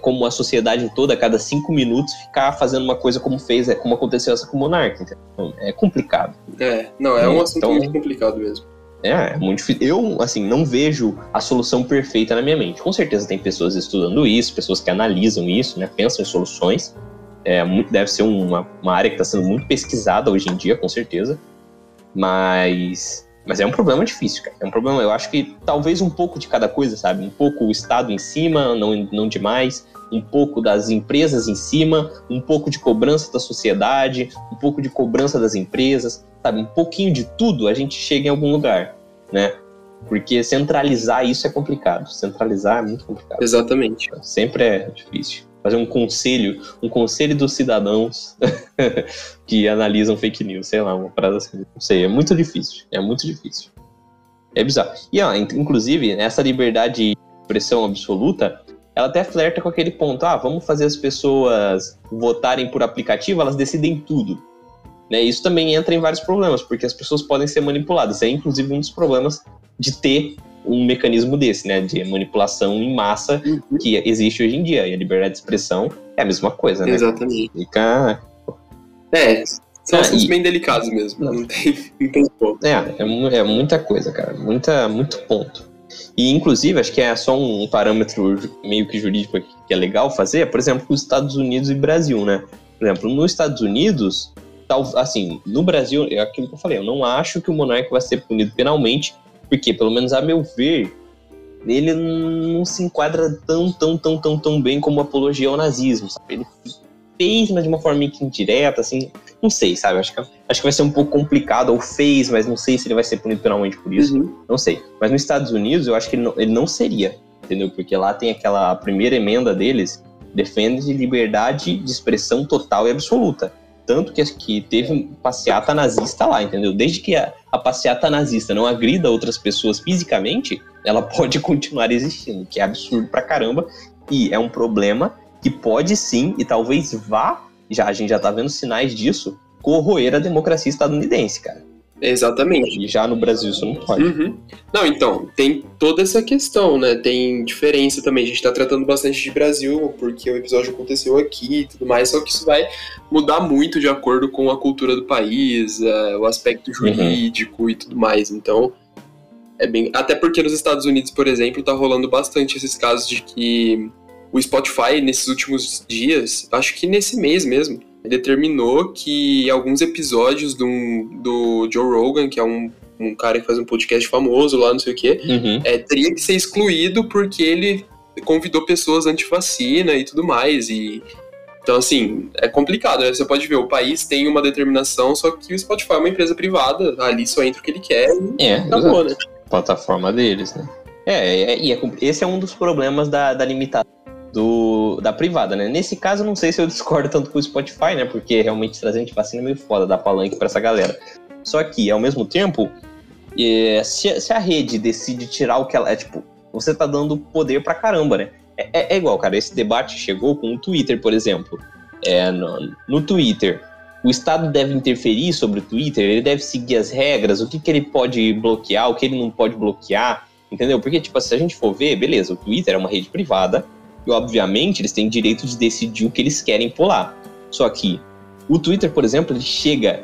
como a sociedade toda a cada cinco minutos ficar fazendo uma coisa como fez, é, como aconteceu essa com o Monark. Então, é complicado. É, não, é um assunto então, muito complicado mesmo. É, é muito difícil. Eu, assim, não vejo a solução perfeita na minha mente. Com certeza tem pessoas estudando isso, pessoas que analisam isso, né, pensam em soluções. É, muito, deve ser uma, uma área que está sendo muito pesquisada hoje em dia, com certeza. Mas, mas é um problema difícil, cara. É um problema, eu acho que talvez um pouco de cada coisa, sabe? Um pouco o Estado em cima, não, não demais. Um pouco das empresas em cima, um pouco de cobrança da sociedade, um pouco de cobrança das empresas sabe, um pouquinho de tudo, a gente chega em algum lugar, né? Porque centralizar isso é complicado. Centralizar é muito complicado. Exatamente. Sempre é difícil. Fazer um conselho, um conselho dos cidadãos que analisam fake news, sei lá, uma frase assim. Não sei, é muito difícil. É muito difícil. É bizarro. E, ó, inclusive, essa liberdade de expressão absoluta, ela até flerta com aquele ponto. Ah, vamos fazer as pessoas votarem por aplicativo, elas decidem tudo. Né? Isso também entra em vários problemas, porque as pessoas podem ser manipuladas. É inclusive um dos problemas de ter um mecanismo desse, né, de manipulação em massa uhum. que existe hoje em dia. E a liberdade de expressão é a mesma coisa, né? Exatamente. Fica... É, são ah, assuntos e... bem delicados mesmo. Não, não tem, não tem ponto. É, é, é, muita coisa, cara. Muita, muito ponto. E, inclusive, acho que é só um parâmetro meio que jurídico aqui que é legal fazer, por exemplo, os Estados Unidos e Brasil, né? Por exemplo, nos Estados Unidos, tal, assim, no Brasil, é aquilo que eu falei, eu não acho que o monarca vai ser punido penalmente, porque, pelo menos a meu ver, ele não se enquadra tão, tão, tão, tão, tão bem como apologia ao nazismo, sabe? Ele fez, mas de uma forma indireta, assim, não sei, sabe? Acho que, acho que vai ser um pouco complicado, ou fez, mas não sei se ele vai ser punido penalmente por isso, uhum. não sei. Mas nos Estados Unidos, eu acho que ele não, ele não seria, entendeu? Porque lá tem aquela primeira emenda deles defende liberdade de expressão total e absoluta. Tanto que, que teve passeata nazista lá, entendeu? Desde que a, a passeata nazista não agrida outras pessoas fisicamente, ela pode continuar existindo, que é absurdo pra caramba. E é um problema que pode sim, e talvez vá, já a gente já tá vendo sinais disso, corroer a democracia estadunidense, cara. Exatamente. E já no Brasil isso não pode. Uhum. Não, então, tem toda essa questão, né? Tem diferença também. A gente tá tratando bastante de Brasil, porque o episódio aconteceu aqui e tudo mais, só que isso vai mudar muito de acordo com a cultura do país, é, o aspecto uhum. jurídico uhum. e tudo mais. Então, é bem. Até porque nos Estados Unidos, por exemplo, tá rolando bastante esses casos de que o Spotify, nesses últimos dias, acho que nesse mês mesmo, determinou que alguns episódios do, do Joe Rogan, que é um, um cara que faz um podcast famoso lá, não sei o quê, uhum. é, teria que ser excluído porque ele convidou pessoas anti-vacina e tudo mais. E, então, assim, é complicado, né? Você pode ver, o país tem uma determinação, só que o Spotify é uma empresa privada, ali só entra o que ele quer e é, acabou, né? Plataforma deles, né? É, é, e é, esse é um dos problemas da, da limitação do, da privada, né? Nesse caso, não sei se eu discordo tanto com o Spotify, né? Porque realmente trazer antivacina é meio foda, dar palanque para essa galera. Só que, ao mesmo tempo, é, se, se, a rede decide tirar o que ela. É tipo, você tá dando poder pra caramba, né? É, é, é igual, cara, esse debate chegou com o Twitter, por exemplo. É, no, no Twitter, o Estado deve interferir sobre o Twitter, ele deve seguir as regras, o que, que ele pode bloquear, o que ele não pode bloquear, entendeu? Porque, tipo, se a gente for ver, beleza, o Twitter é uma rede privada, e, obviamente, eles têm direito de decidir o que eles querem pular. Só que o Twitter, por exemplo, ele chega.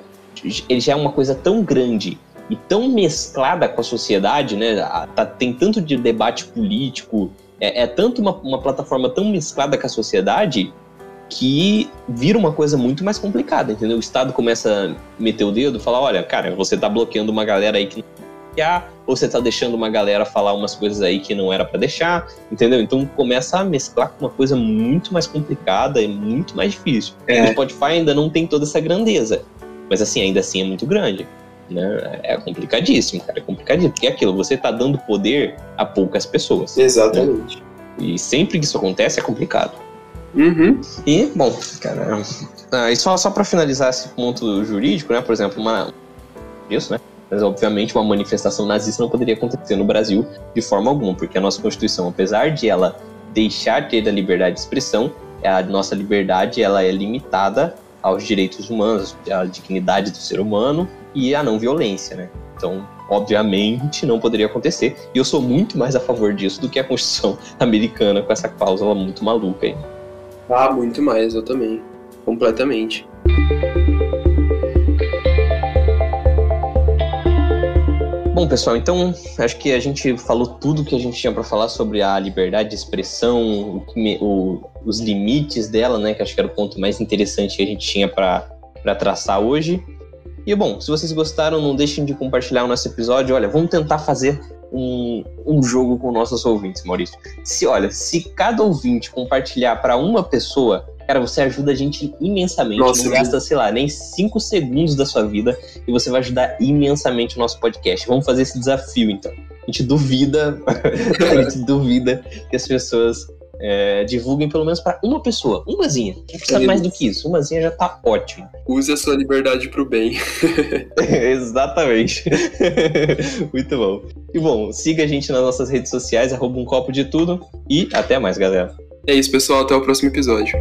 Ele já é uma coisa tão grande e tão mesclada com a sociedade, né? Tá, tem tanto de debate político, é, é tanto uma, uma plataforma tão mesclada com a sociedade que vira uma coisa muito mais complicada, entendeu? O Estado começa a meter o dedo falar, olha, cara, você tá bloqueando uma galera aí que ou você tá deixando uma galera falar umas coisas aí que não era para deixar, entendeu? Então começa a mesclar com uma coisa muito mais complicada e muito mais difícil. É. O Spotify ainda não tem toda essa grandeza, mas assim, ainda assim é muito grande. Né? É complicadíssimo, cara, é complicadíssimo, porque é aquilo, você tá dando poder a poucas pessoas. Né? Exatamente. Né? E sempre que isso acontece é complicado. Uhum. E, bom, cara, ah, e só, só para finalizar esse ponto jurídico, né? Por exemplo, uma, isso, né? Mas, obviamente, uma manifestação nazista não poderia acontecer no Brasil de forma alguma, porque a nossa Constituição, apesar de ela deixar ter a liberdade de expressão, a nossa liberdade ela é limitada aos direitos humanos, à dignidade do ser humano e à não violência, né? Então, obviamente, não poderia acontecer. E eu sou muito mais a favor disso do que a Constituição americana com essa cláusula muito maluca aí. Ah, muito mais, eu também. Completamente. Bom, pessoal, então acho que a gente falou tudo que a gente tinha para falar sobre a liberdade de expressão, o, o, os limites dela, né? Que acho que era o ponto mais interessante que a gente tinha para traçar hoje. E bom, se vocês gostaram, não deixem de compartilhar o nosso episódio. Olha, vamos tentar fazer um, um jogo com nossos ouvintes, Maurício. Se olha, se cada ouvinte compartilhar para uma pessoa, Cara, você ajuda a gente imensamente. Nossa, não gasta, sei lá, nem cinco segundos da sua vida e você vai ajudar imensamente o nosso podcast. Vamos fazer esse desafio, então. A gente duvida, a gente duvida que as pessoas é, divulguem pelo menos para uma pessoa, umazinha. Não precisa é mais do que isso, umazinha já tá ótimo. Use a sua liberdade pro bem. Exatamente. Muito bom. E bom, siga a gente nas nossas redes sociais, arroba um copo de tudo e até mais, galera. É isso, pessoal. Até o próximo episódio.